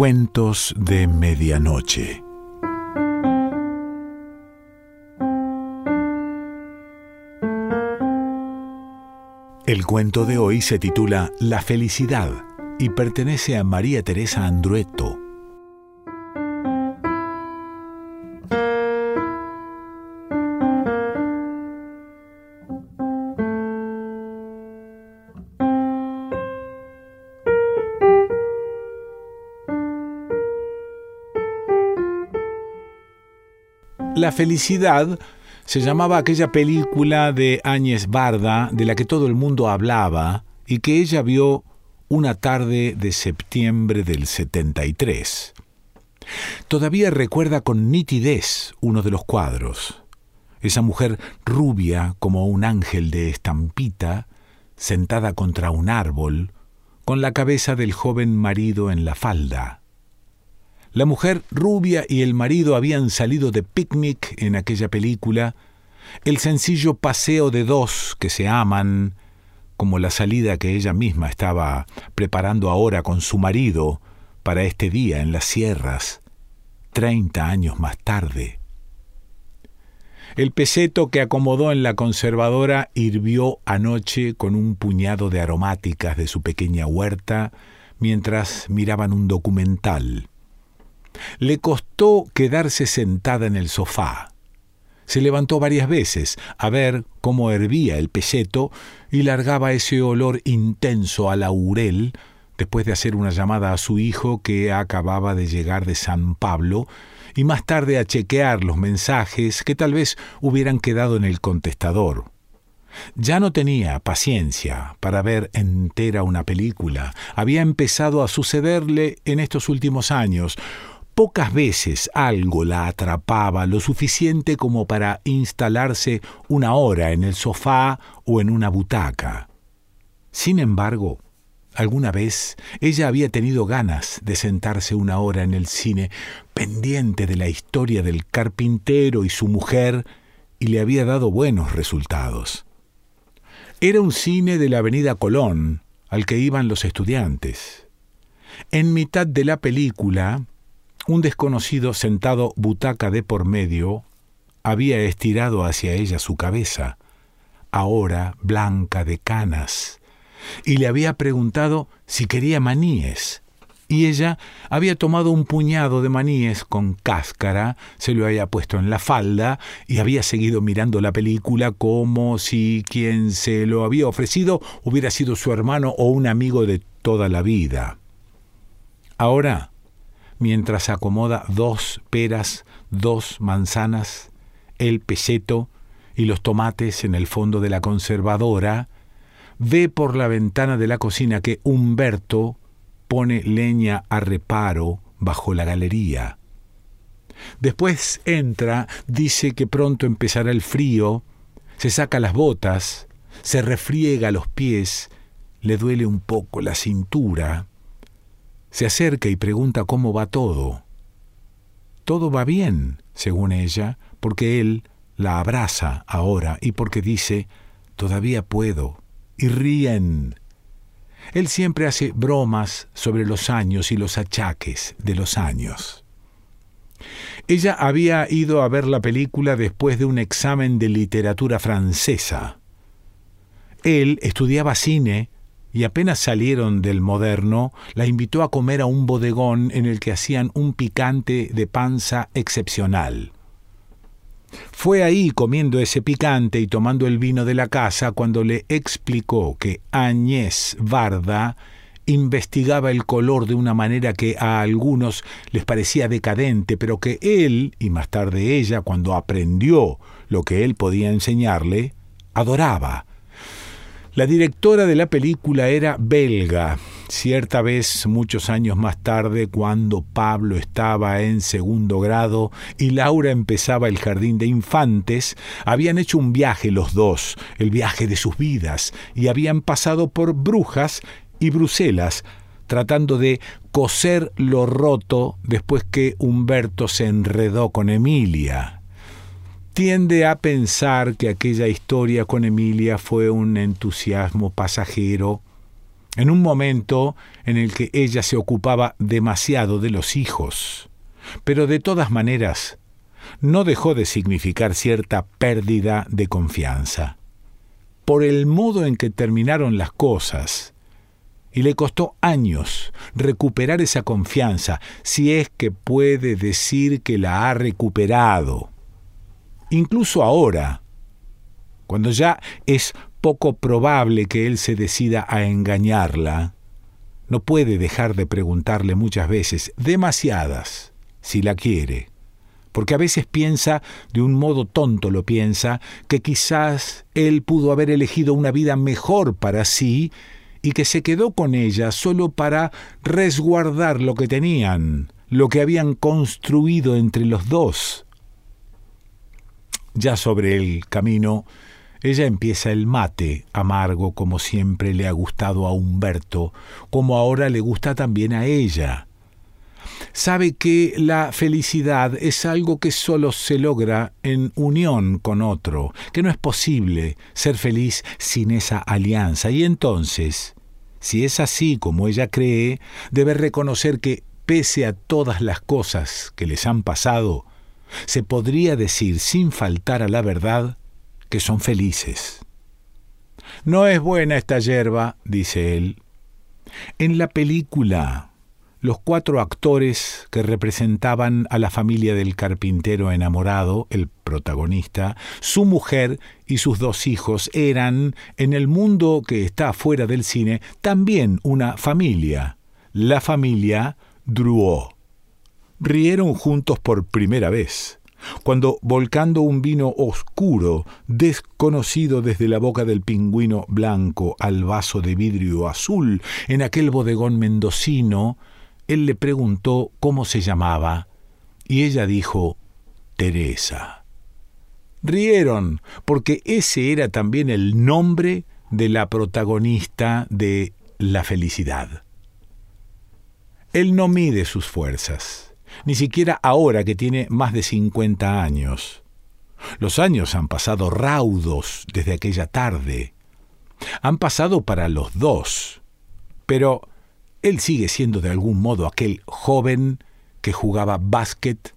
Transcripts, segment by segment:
Cuentos de Medianoche. El cuento de hoy se titula La felicidad y pertenece a María Teresa Andrueto. La felicidad se llamaba aquella película de Áñez Barda de la que todo el mundo hablaba y que ella vio una tarde de septiembre del 73. Todavía recuerda con nitidez uno de los cuadros. Esa mujer rubia como un ángel de estampita, sentada contra un árbol, con la cabeza del joven marido en la falda. La mujer rubia y el marido habían salido de picnic en aquella película, el sencillo paseo de dos que se aman, como la salida que ella misma estaba preparando ahora con su marido para este día en las sierras, treinta años más tarde. El peseto que acomodó en la conservadora hirvió anoche con un puñado de aromáticas de su pequeña huerta mientras miraban un documental. Le costó quedarse sentada en el sofá. Se levantó varias veces a ver cómo hervía el peseto y largaba ese olor intenso a laurel después de hacer una llamada a su hijo que acababa de llegar de San Pablo y más tarde a chequear los mensajes que tal vez hubieran quedado en el contestador. Ya no tenía paciencia para ver entera una película. Había empezado a sucederle en estos últimos años Pocas veces algo la atrapaba lo suficiente como para instalarse una hora en el sofá o en una butaca. Sin embargo, alguna vez ella había tenido ganas de sentarse una hora en el cine, pendiente de la historia del carpintero y su mujer, y le había dado buenos resultados. Era un cine de la Avenida Colón, al que iban los estudiantes. En mitad de la película, un desconocido sentado butaca de por medio había estirado hacia ella su cabeza, ahora blanca de canas, y le había preguntado si quería maníes. Y ella había tomado un puñado de maníes con cáscara, se lo había puesto en la falda y había seguido mirando la película como si quien se lo había ofrecido hubiera sido su hermano o un amigo de toda la vida. Ahora mientras acomoda dos peras, dos manzanas, el peseto y los tomates en el fondo de la conservadora, ve por la ventana de la cocina que Humberto pone leña a reparo bajo la galería. Después entra, dice que pronto empezará el frío, se saca las botas, se refriega los pies, le duele un poco la cintura, se acerca y pregunta cómo va todo. Todo va bien, según ella, porque él la abraza ahora y porque dice, todavía puedo, y ríen. Él siempre hace bromas sobre los años y los achaques de los años. Ella había ido a ver la película después de un examen de literatura francesa. Él estudiaba cine y apenas salieron del moderno, la invitó a comer a un bodegón en el que hacían un picante de panza excepcional. Fue ahí comiendo ese picante y tomando el vino de la casa cuando le explicó que Añez Varda investigaba el color de una manera que a algunos les parecía decadente, pero que él, y más tarde ella, cuando aprendió lo que él podía enseñarle, adoraba la directora de la película era belga. Cierta vez, muchos años más tarde, cuando Pablo estaba en segundo grado y Laura empezaba el jardín de infantes, habían hecho un viaje los dos, el viaje de sus vidas, y habían pasado por Brujas y Bruselas, tratando de coser lo roto después que Humberto se enredó con Emilia tiende a pensar que aquella historia con Emilia fue un entusiasmo pasajero, en un momento en el que ella se ocupaba demasiado de los hijos. Pero de todas maneras, no dejó de significar cierta pérdida de confianza. Por el modo en que terminaron las cosas, y le costó años recuperar esa confianza, si es que puede decir que la ha recuperado. Incluso ahora, cuando ya es poco probable que él se decida a engañarla, no puede dejar de preguntarle muchas veces, demasiadas, si la quiere, porque a veces piensa, de un modo tonto lo piensa, que quizás él pudo haber elegido una vida mejor para sí y que se quedó con ella solo para resguardar lo que tenían, lo que habían construido entre los dos. Ya sobre el camino, ella empieza el mate amargo como siempre le ha gustado a Humberto, como ahora le gusta también a ella. Sabe que la felicidad es algo que solo se logra en unión con otro, que no es posible ser feliz sin esa alianza. Y entonces, si es así como ella cree, debe reconocer que, pese a todas las cosas que les han pasado, se podría decir sin faltar a la verdad que son felices. No es buena esta yerba, dice él. En la película los cuatro actores que representaban a la familia del carpintero enamorado, el protagonista, su mujer y sus dos hijos eran, en el mundo que está fuera del cine, también una familia, la familia Drouot. Rieron juntos por primera vez cuando volcando un vino oscuro, desconocido desde la boca del pingüino blanco al vaso de vidrio azul, en aquel bodegón mendocino, él le preguntó cómo se llamaba, y ella dijo, Teresa. Rieron, porque ese era también el nombre de la protagonista de La felicidad. Él no mide sus fuerzas, ni siquiera ahora que tiene más de cincuenta años. Los años han pasado raudos desde aquella tarde. Han pasado para los dos. Pero él sigue siendo de algún modo aquel joven que jugaba básquet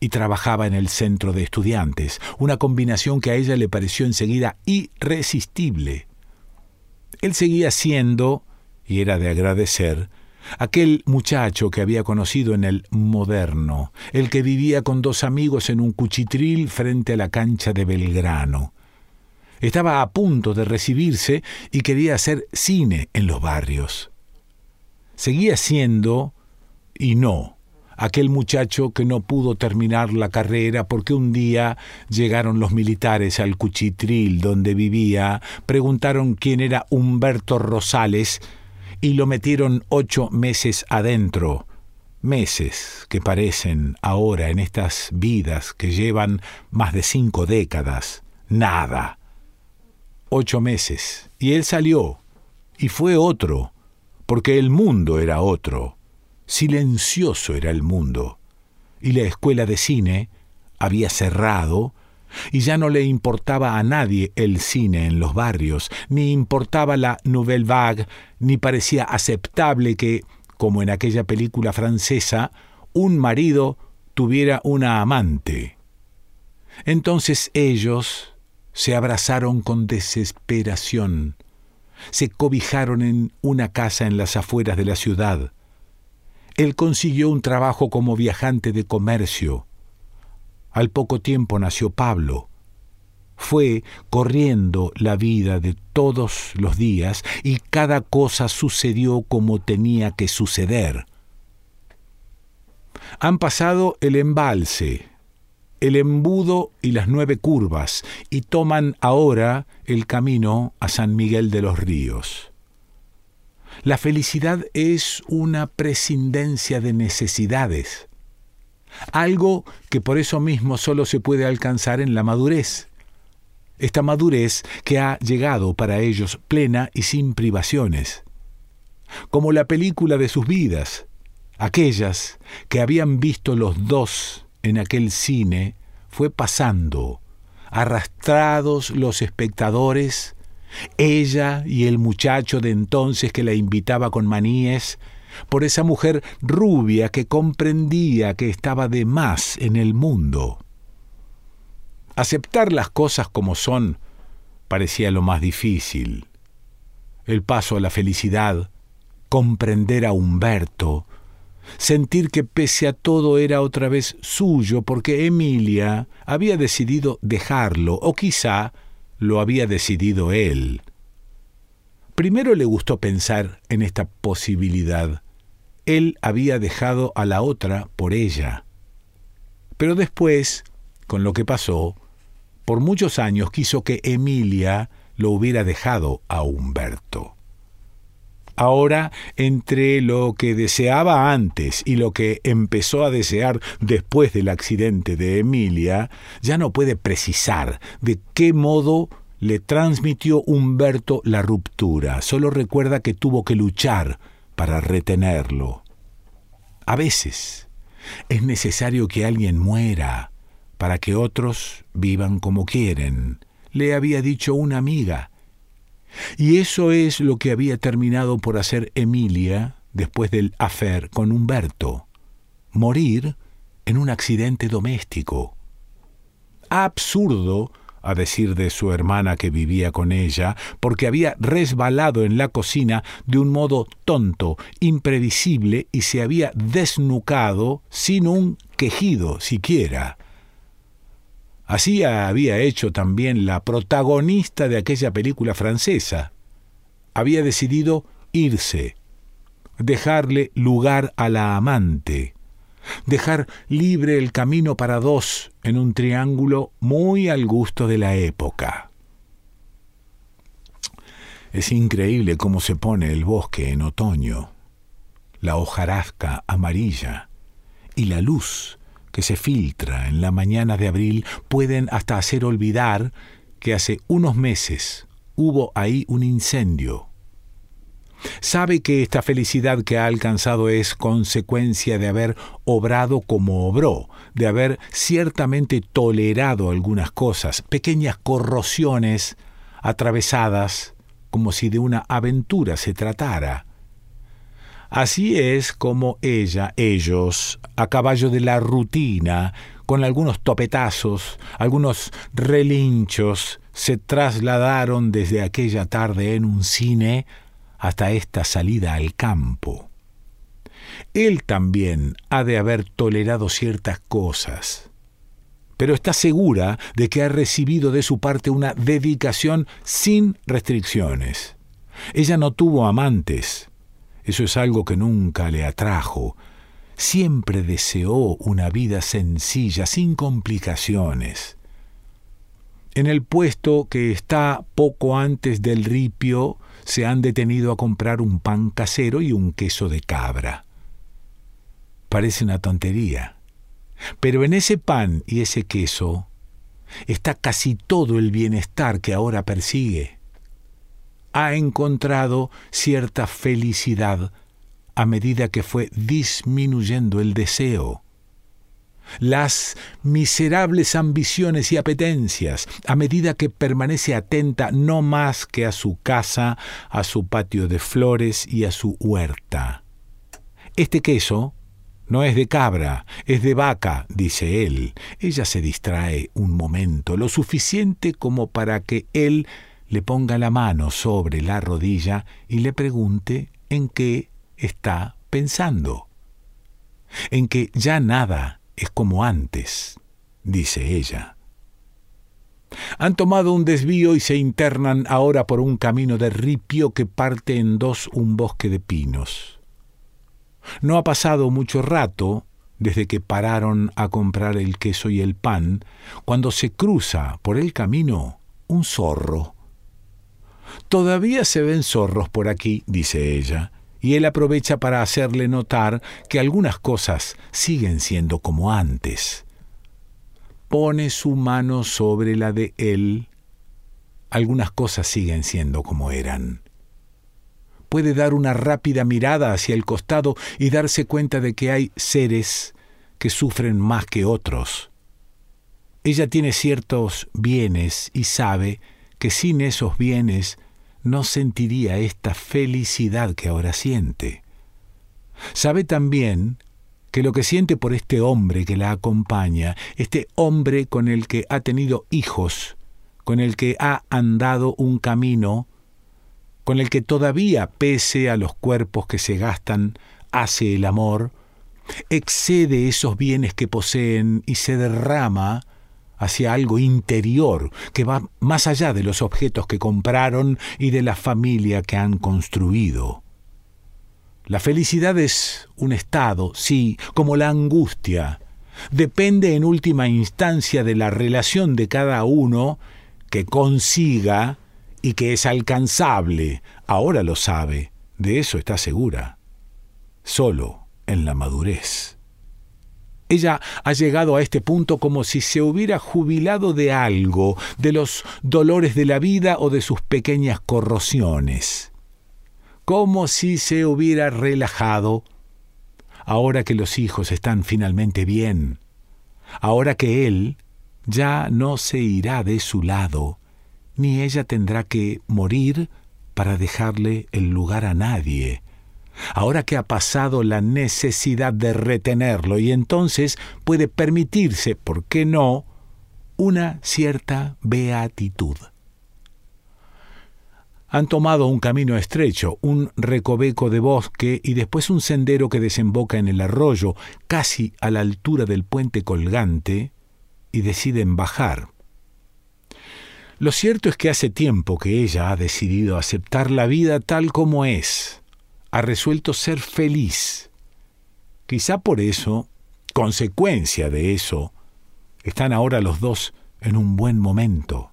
y trabajaba en el centro de estudiantes, una combinación que a ella le pareció enseguida irresistible. Él seguía siendo, y era de agradecer, aquel muchacho que había conocido en el moderno, el que vivía con dos amigos en un cuchitril frente a la cancha de Belgrano. Estaba a punto de recibirse y quería hacer cine en los barrios seguía siendo, y no, aquel muchacho que no pudo terminar la carrera porque un día llegaron los militares al Cuchitril donde vivía, preguntaron quién era Humberto Rosales y lo metieron ocho meses adentro. Meses que parecen ahora en estas vidas que llevan más de cinco décadas. Nada. Ocho meses. Y él salió. Y fue otro porque el mundo era otro, silencioso era el mundo, y la escuela de cine había cerrado, y ya no le importaba a nadie el cine en los barrios, ni importaba la nouvelle vague, ni parecía aceptable que, como en aquella película francesa, un marido tuviera una amante. Entonces ellos se abrazaron con desesperación, se cobijaron en una casa en las afueras de la ciudad. Él consiguió un trabajo como viajante de comercio. Al poco tiempo nació Pablo. Fue corriendo la vida de todos los días y cada cosa sucedió como tenía que suceder. Han pasado el embalse, el embudo y las nueve curvas, y toman ahora el camino a San Miguel de los Ríos. La felicidad es una prescindencia de necesidades, algo que por eso mismo solo se puede alcanzar en la madurez. Esta madurez que ha llegado para ellos plena y sin privaciones. Como la película de sus vidas, aquellas que habían visto los dos en aquel cine fue pasando, arrastrados los espectadores ella y el muchacho de entonces que la invitaba con maníes, por esa mujer rubia que comprendía que estaba de más en el mundo. Aceptar las cosas como son parecía lo más difícil. El paso a la felicidad, comprender a Humberto, sentir que pese a todo era otra vez suyo porque Emilia había decidido dejarlo, o quizá lo había decidido él. Primero le gustó pensar en esta posibilidad. Él había dejado a la otra por ella. Pero después, con lo que pasó, por muchos años quiso que Emilia lo hubiera dejado a Humberto. Ahora, entre lo que deseaba antes y lo que empezó a desear después del accidente de Emilia, ya no puede precisar de qué modo le transmitió Humberto la ruptura, solo recuerda que tuvo que luchar para retenerlo. A veces es necesario que alguien muera para que otros vivan como quieren, le había dicho una amiga. Y eso es lo que había terminado por hacer Emilia después del afer con Humberto, morir en un accidente doméstico. Absurdo a decir de su hermana que vivía con ella, porque había resbalado en la cocina de un modo tonto, imprevisible, y se había desnucado sin un quejido siquiera. Así había hecho también la protagonista de aquella película francesa. Había decidido irse, dejarle lugar a la amante, dejar libre el camino para dos en un triángulo muy al gusto de la época. Es increíble cómo se pone el bosque en otoño, la hojarasca amarilla y la luz que se filtra en la mañana de abril pueden hasta hacer olvidar que hace unos meses hubo ahí un incendio Sabe que esta felicidad que ha alcanzado es consecuencia de haber obrado como obró, de haber ciertamente tolerado algunas cosas, pequeñas corrosiones atravesadas como si de una aventura se tratara. Así es como ella, ellos, a caballo de la rutina, con algunos topetazos, algunos relinchos, se trasladaron desde aquella tarde en un cine hasta esta salida al campo. Él también ha de haber tolerado ciertas cosas, pero está segura de que ha recibido de su parte una dedicación sin restricciones. Ella no tuvo amantes, eso es algo que nunca le atrajo. Siempre deseó una vida sencilla, sin complicaciones. En el puesto que está poco antes del ripio, se han detenido a comprar un pan casero y un queso de cabra. Parece una tontería, pero en ese pan y ese queso está casi todo el bienestar que ahora persigue. Ha encontrado cierta felicidad a medida que fue disminuyendo el deseo las miserables ambiciones y apetencias, a medida que permanece atenta no más que a su casa, a su patio de flores y a su huerta. Este queso no es de cabra, es de vaca, dice él. Ella se distrae un momento, lo suficiente como para que él le ponga la mano sobre la rodilla y le pregunte en qué está pensando. En que ya nada es como antes, dice ella. Han tomado un desvío y se internan ahora por un camino de ripio que parte en dos un bosque de pinos. No ha pasado mucho rato desde que pararon a comprar el queso y el pan, cuando se cruza por el camino un zorro. Todavía se ven zorros por aquí, dice ella, y él aprovecha para hacerle notar que algunas cosas siguen siendo como antes. Pone su mano sobre la de él. Algunas cosas siguen siendo como eran. Puede dar una rápida mirada hacia el costado y darse cuenta de que hay seres que sufren más que otros. Ella tiene ciertos bienes y sabe que sin esos bienes no sentiría esta felicidad que ahora siente. Sabe también que lo que siente por este hombre que la acompaña, este hombre con el que ha tenido hijos, con el que ha andado un camino, con el que todavía, pese a los cuerpos que se gastan, hace el amor, excede esos bienes que poseen y se derrama hacia algo interior que va más allá de los objetos que compraron y de la familia que han construido. La felicidad es un estado, sí, como la angustia. Depende en última instancia de la relación de cada uno que consiga y que es alcanzable. Ahora lo sabe, de eso está segura. Solo en la madurez. Ella ha llegado a este punto como si se hubiera jubilado de algo, de los dolores de la vida o de sus pequeñas corrosiones. Como si se hubiera relajado, ahora que los hijos están finalmente bien, ahora que él ya no se irá de su lado, ni ella tendrá que morir para dejarle el lugar a nadie, ahora que ha pasado la necesidad de retenerlo y entonces puede permitirse, ¿por qué no?, una cierta beatitud. Han tomado un camino estrecho, un recoveco de bosque y después un sendero que desemboca en el arroyo, casi a la altura del puente colgante, y deciden bajar. Lo cierto es que hace tiempo que ella ha decidido aceptar la vida tal como es, ha resuelto ser feliz. Quizá por eso, consecuencia de eso, están ahora los dos en un buen momento.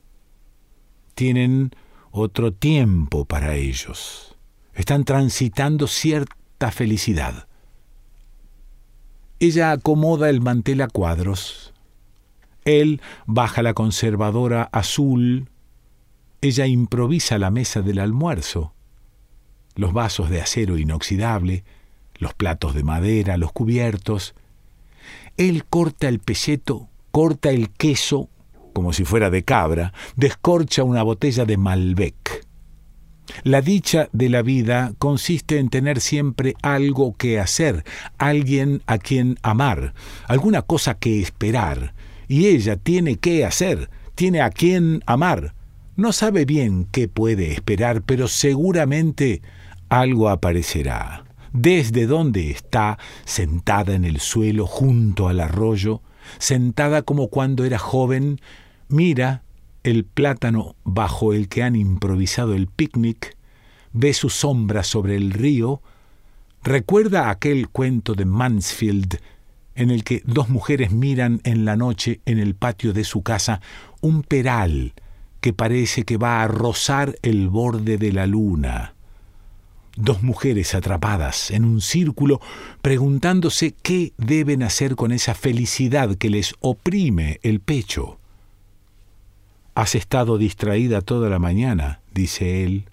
Tienen otro tiempo para ellos. Están transitando cierta felicidad. Ella acomoda el mantel a cuadros. Él baja la conservadora azul. Ella improvisa la mesa del almuerzo los vasos de acero inoxidable, los platos de madera, los cubiertos. Él corta el pelleto, corta el queso, como si fuera de cabra, descorcha una botella de Malbec. La dicha de la vida consiste en tener siempre algo que hacer, alguien a quien amar, alguna cosa que esperar, y ella tiene que hacer, tiene a quien amar. No sabe bien qué puede esperar, pero seguramente algo aparecerá. Desde donde está, sentada en el suelo junto al arroyo, sentada como cuando era joven, mira el plátano bajo el que han improvisado el picnic, ve su sombra sobre el río, recuerda aquel cuento de Mansfield en el que dos mujeres miran en la noche en el patio de su casa un peral que parece que va a rozar el borde de la luna dos mujeres atrapadas en un círculo preguntándose qué deben hacer con esa felicidad que les oprime el pecho. Has estado distraída toda la mañana, dice él.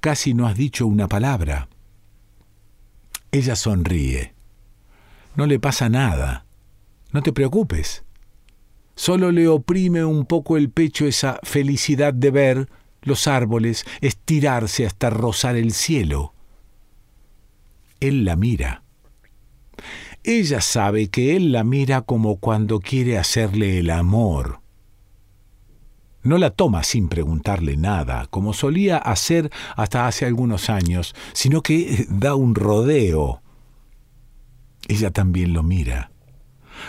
Casi no has dicho una palabra. Ella sonríe. No le pasa nada. No te preocupes. Solo le oprime un poco el pecho esa felicidad de ver los árboles, estirarse hasta rozar el cielo. Él la mira. Ella sabe que él la mira como cuando quiere hacerle el amor. No la toma sin preguntarle nada, como solía hacer hasta hace algunos años, sino que da un rodeo. Ella también lo mira.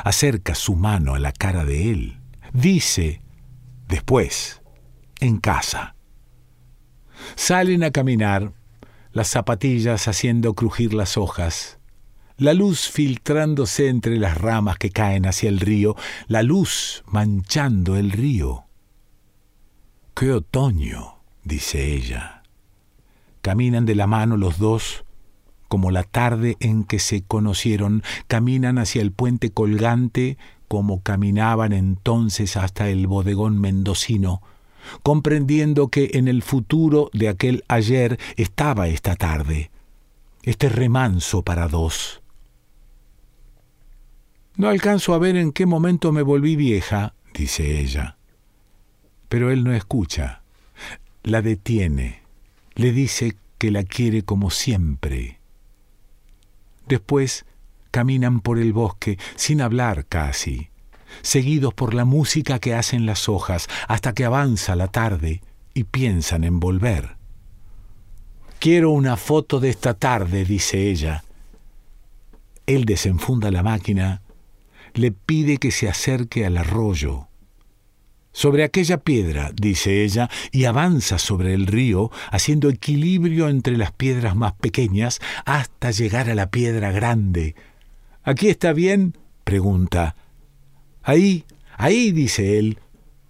Acerca su mano a la cara de él. Dice, después, en casa. Salen a caminar, las zapatillas haciendo crujir las hojas, la luz filtrándose entre las ramas que caen hacia el río, la luz manchando el río. ¡Qué otoño! dice ella. Caminan de la mano los dos, como la tarde en que se conocieron, caminan hacia el puente colgante como caminaban entonces hasta el bodegón mendocino, comprendiendo que en el futuro de aquel ayer estaba esta tarde, este remanso para dos. No alcanzo a ver en qué momento me volví vieja, dice ella. Pero él no escucha. la detiene, le dice que la quiere como siempre. Después caminan por el bosque sin hablar casi, seguidos por la música que hacen las hojas, hasta que avanza la tarde y piensan en volver. Quiero una foto de esta tarde, dice ella. Él desenfunda la máquina, le pide que se acerque al arroyo. Sobre aquella piedra, dice ella, y avanza sobre el río, haciendo equilibrio entre las piedras más pequeñas hasta llegar a la piedra grande. ¿Aquí está bien? pregunta. Ahí, ahí, dice él,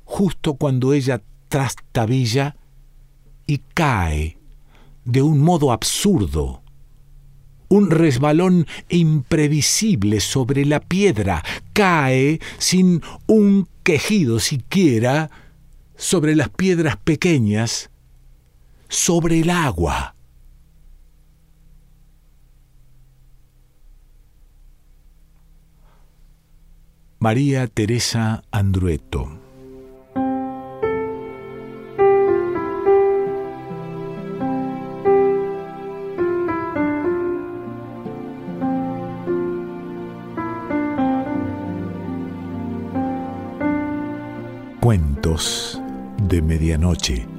justo cuando ella trastabilla y cae de un modo absurdo. Un resbalón imprevisible sobre la piedra cae sin un quejido siquiera sobre las piedras pequeñas, sobre el agua. María Teresa Andrueto Cuentos de Medianoche.